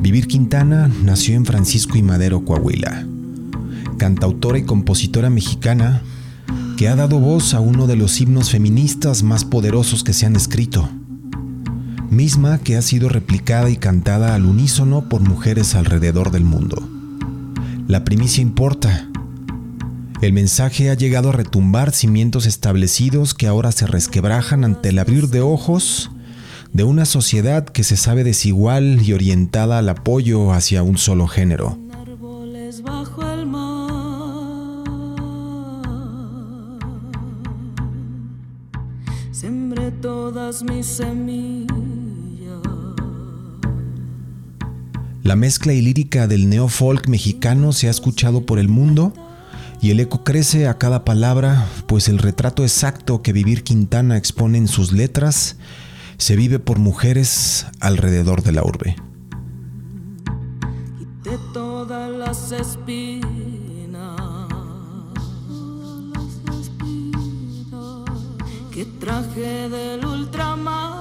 Vivir Quintana nació en Francisco y Madero, Coahuila. Cantautora y compositora mexicana que ha dado voz a uno de los himnos feministas más poderosos que se han escrito. Misma que ha sido replicada y cantada al unísono por mujeres alrededor del mundo. La primicia importa. El mensaje ha llegado a retumbar cimientos establecidos que ahora se resquebrajan ante el abrir de ojos de una sociedad que se sabe desigual y orientada al apoyo hacia un solo género. todas mis semillas. La mezcla y lírica del neofolk mexicano se ha escuchado por el mundo y el eco crece a cada palabra, pues el retrato exacto que Vivir Quintana expone en sus letras se vive por mujeres alrededor de la urbe. todas las espinas, que traje del ultramar.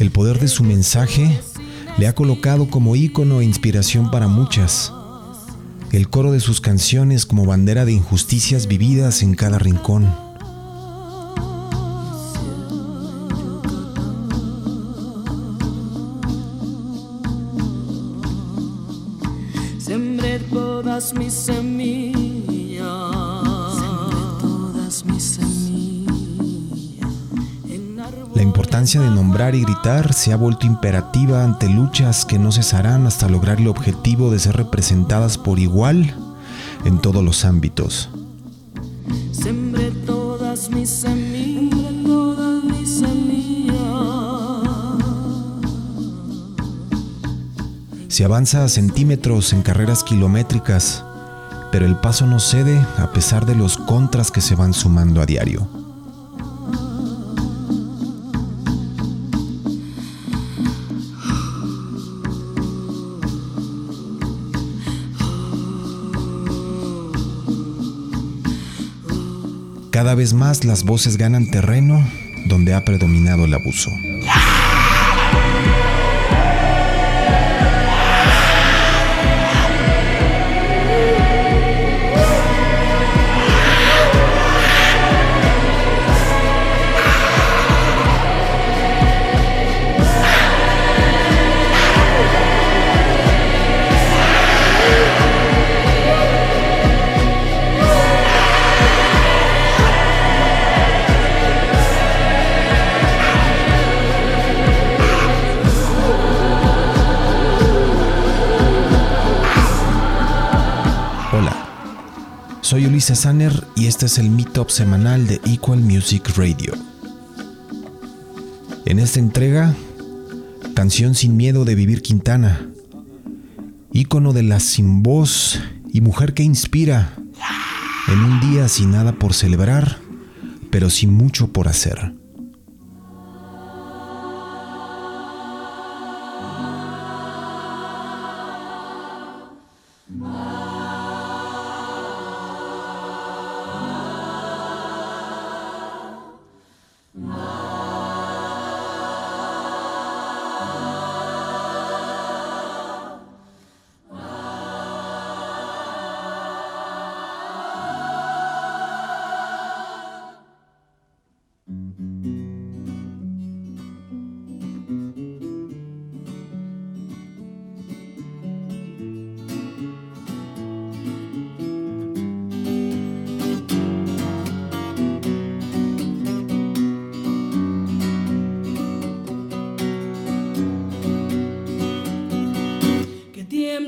El poder de su mensaje le ha colocado como ícono e inspiración para muchas el coro de sus canciones como bandera de injusticias vividas en cada rincón. Sembré todas mis semillas. La importancia de nombrar y gritar se ha vuelto imperativa ante luchas que no cesarán hasta lograr el objetivo de ser representadas por igual en todos los ámbitos. todas mis Se avanza a centímetros en carreras kilométricas, pero el paso no cede a pesar de los contras que se van sumando a diario. Cada vez más las voces ganan terreno donde ha predominado el abuso. Soy Ulises Sanner y este es el Meetup semanal de Equal Music Radio. En esta entrega, canción sin miedo de Vivir Quintana, ícono de la sin voz y mujer que inspira, en un día sin nada por celebrar, pero sin mucho por hacer.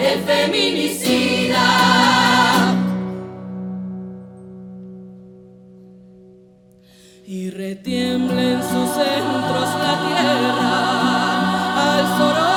el feminicida. Y retiembla en sus centros la tierra al soror.